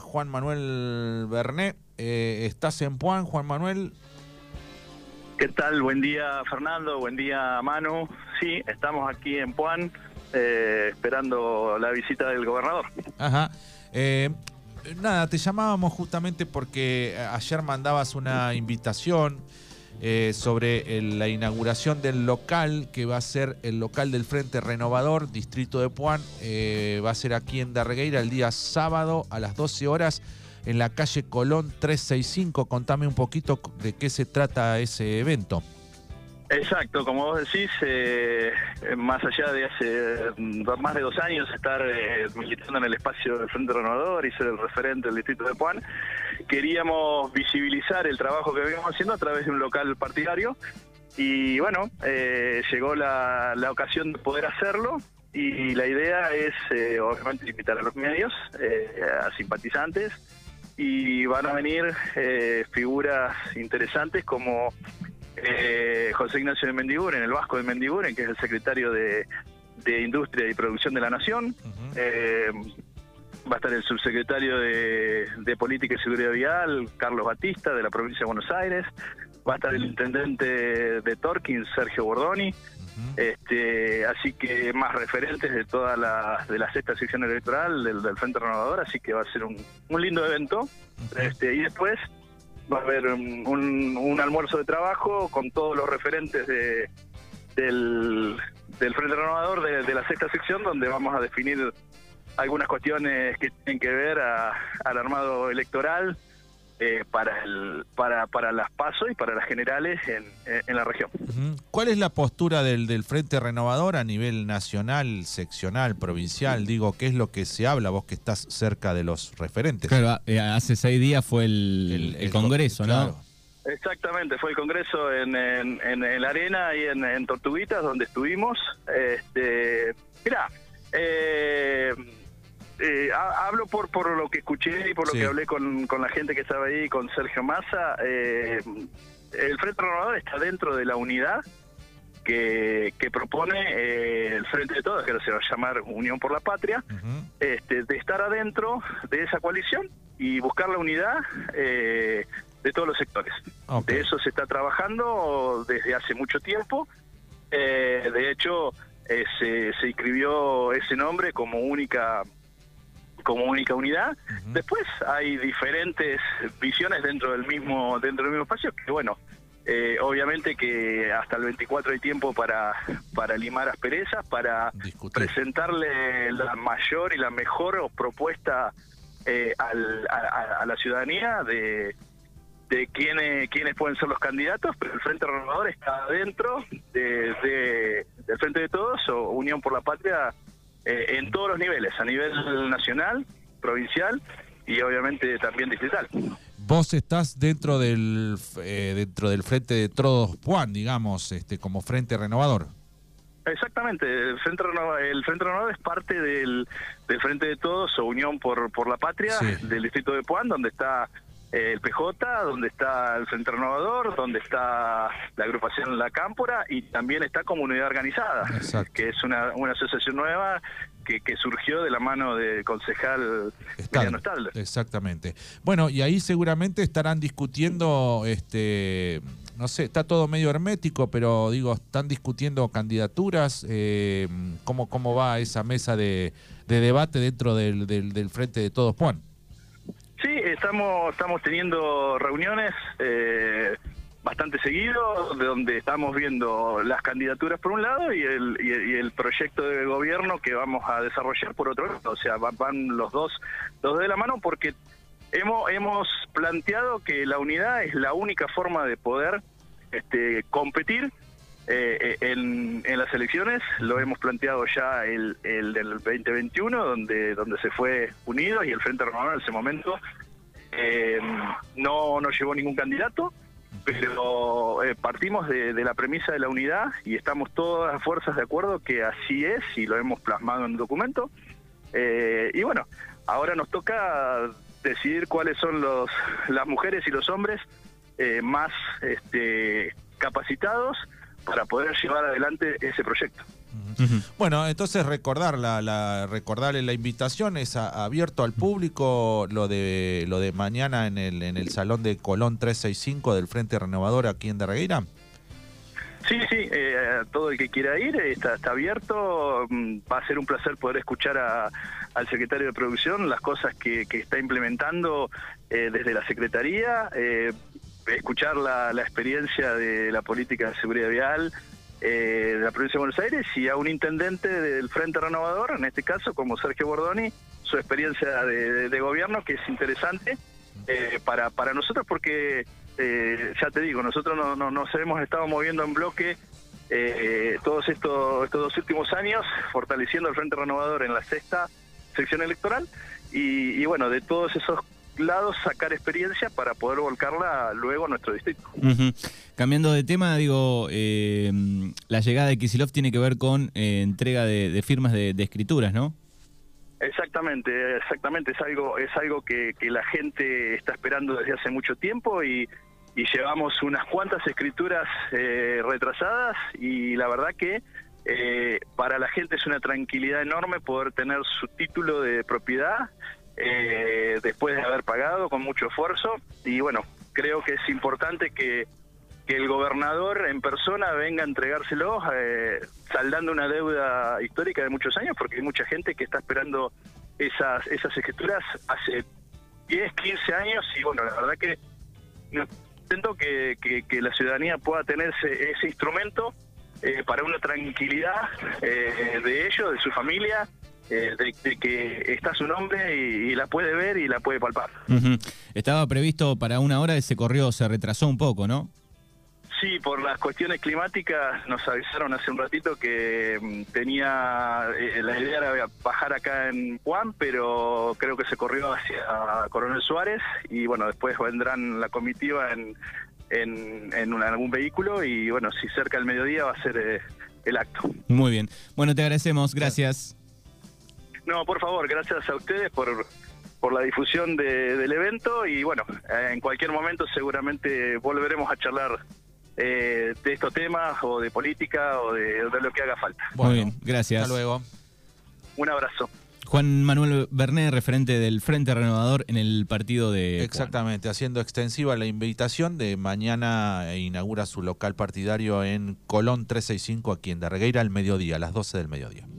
Juan Manuel Berné. Eh, ¿Estás en Puan, Juan Manuel? ¿Qué tal? Buen día, Fernando. Buen día, Manu. Sí, estamos aquí en Puan eh, esperando la visita del gobernador. Ajá. Eh, nada, te llamábamos justamente porque ayer mandabas una invitación eh, sobre la inauguración del local que va a ser el local del Frente Renovador, Distrito de Puan. Eh, va a ser aquí en Darregueira el día sábado a las 12 horas en la calle Colón 365. Contame un poquito de qué se trata ese evento. Exacto, como vos decís, eh, más allá de hace mm, más de dos años estar eh, militando en el espacio del Frente Renovador y ser el referente del distrito de Puan, queríamos visibilizar el trabajo que veníamos haciendo a través de un local partidario y bueno, eh, llegó la, la, ocasión de poder hacerlo y la idea es eh, obviamente invitar a los medios, eh, a simpatizantes y van a venir figuras interesantes como eh, José Ignacio de Mendiguren, el Vasco de Mendiguren, que es el secretario de, de Industria y Producción de la Nación. Uh -huh. eh, va a estar el subsecretario de, de, Política y Seguridad Vial, Carlos Batista, de la provincia de Buenos Aires. Va a estar el intendente de Torquín, Sergio Bordoni. Uh -huh. este, así que más referentes de toda la, de la sexta sección electoral del, del Frente Renovador, así que va a ser un, un lindo evento. Uh -huh. este, y después va a haber un, un, un, almuerzo de trabajo con todos los referentes de, del, Frente Renovador de, de, la sexta sección, donde vamos a definir algunas cuestiones que tienen que ver a, al armado electoral eh, para, el, para, para las PASO y para las generales en, en la región. ¿Cuál es la postura del, del, Frente Renovador a nivel nacional, seccional, provincial? Digo, ¿qué es lo que se habla vós que estás cerca de los referentes? Claro, eh, hace seis días fue el, el, el Congreso, ¿no? Claro. Exactamente, fue el Congreso en, en, en, en la Arena y en, en, Tortuguitas, donde estuvimos. Este, mirá, eh, eh, hablo por por lo que escuché y por lo sí. que hablé con, con, la gente que estaba ahí, con Sergio Massa. Eh, el Frente Renovador está dentro de la unidad que, que propone eh, el Frente de Todos, que ahora se va a llamar Unión por la Patria, uh -huh. este, de estar adentro de esa coalición y buscar la unidad eh, de todos los sectores. Okay. De eso se está trabajando desde hace mucho tiempo. Eh, de hecho, se, se inscribió ese nombre como única como única unidad. Uh -huh. Después hay diferentes visiones dentro del mismo dentro del mismo espacio que bueno, eh, obviamente que hasta el 24 hay tiempo para para limar asperezas, para Discutir. presentarle la mayor y la mejor propuesta eh, al, a, a, la ciudadanía de de quiénes, quiénes pueden ser los candidatos, pero el Frente Renovador está dentro de, de, del Frente de Todos o Unión por la Patria eh, en todos los niveles, a nivel nacional, provincial y obviamente también distrital. Vos estás dentro del eh, dentro del frente de Todos Juan, digamos, este como frente renovador. Exactamente, el Frente Renovador, el frente renovador es parte del, del Frente de Todos o Unión por, por la Patria sí. del distrito de Puan, donde está el PJ, donde está el Frente Renovador, donde está la agrupación La Cámpora y también está Comunidad Organizada, Exacto. que es una, una asociación nueva que, que, surgió de la mano del concejal Stalder. Exactamente. Bueno, y ahí seguramente estarán discutiendo, este, no sé, está todo medio hermético, pero digo, están discutiendo candidaturas, eh, ¿cómo, ¿cómo va esa mesa de, de debate dentro del, del, del Frente de Todos Juan? Sí, estamos, estamos teniendo reuniones eh, bastante seguido, de donde estamos viendo las candidaturas por un lado y el, y el, y el proyecto de gobierno que vamos a desarrollar por otro lado. O sea, van, van los dos, los de la mano porque hemos, hemos planteado que la unidad es la única forma de poder este, competir eh, en, en, las elecciones lo hemos planteado ya el, el, del 2021, donde, donde se fue unido y el Frente Renovador en ese momento eh, no, no llevó ningún candidato, pero eh, partimos de, de, la premisa de la unidad y estamos todas las fuerzas de acuerdo que así es y lo hemos plasmado en el documento. Eh, y bueno, ahora nos toca decidir cuáles son los, las mujeres y los hombres más este, capacitados para poder llevar adelante ese proyecto. Bueno, entonces recordar la, recordarle la invitación es abierto al público lo de lo de mañana en el en el salón de Colón 365 del Frente Renovador aquí en Darregueira. Sí, sí, eh, todo el que quiera ir está, está abierto. Mm, va a ser un placer poder escuchar al secretario de producción las cosas que, está implementando eh, desde la Secretaría, eh, escuchar la, la, experiencia de la política de seguridad vial, eh, de la provincia de Buenos Aires y a un intendente del Frente Renovador, en este caso como Sergio Bordoni, su experiencia de, gobierno que es interesante eh, para, para nosotros porque, eh, ya te digo, nosotros no, no, nos hemos estado moviendo en bloque todos estos, estos dos últimos años, fortaleciendo el Frente Renovador en la sexta sección electoral y, y bueno, de todos esos lados sacar experiencia para poder volcarla luego a nuestro distrito. Cambiando de tema, digo, eh, la llegada de Kisilov tiene que ver con eh, entrega de, firmas de, escrituras, ¿no? Exactamente, exactamente, es algo, es algo que, la gente está esperando desde hace mucho tiempo y, llevamos unas cuantas escrituras eh, retrasadas y la verdad que para la gente es una tranquilidad enorme poder tener su título de propiedad eh, después de haber pagado con mucho esfuerzo. Y bueno, creo que es importante que, que el gobernador en persona venga a entregárselo, eh, saldando una deuda histórica de muchos años, porque hay mucha gente que está esperando esas, esas escrituras hace 10, 15 años y bueno, la verdad que intento que, que, la ciudadanía pueda tener ese, instrumento eh, para una tranquilidad eh, de ellos, de su familia, eh, de, que está su nombre y, la puede ver y la puede palpar. Estaba previsto para una hora, ese correo se retrasó un poco, ¿no? Sí, por las cuestiones climáticas nos avisaron hace un ratito que mm, tenía, eh, la idea era bajar acá en Juan, pero creo que se corrió hacia Coronel Suárez y bueno, después vendrán la comitiva en, en, en algún vehículo y bueno, si cerca del mediodía va a ser eh, el acto. Muy bien. Bueno, te agradecemos. Gracias. No, por favor, gracias a ustedes por, por la difusión del evento y bueno, eh, en cualquier momento seguramente volveremos a charlar eh, de estos temas o de política o de, lo que haga falta. Muy bien, gracias. Hasta luego. Un abrazo. Juan Manuel Bernet, referente del Frente Renovador en el partido de... Exactamente, haciendo extensiva la invitación de mañana inaugura su local partidario en Colón 365 aquí en Darregueira al mediodía, a las 12 del mediodía.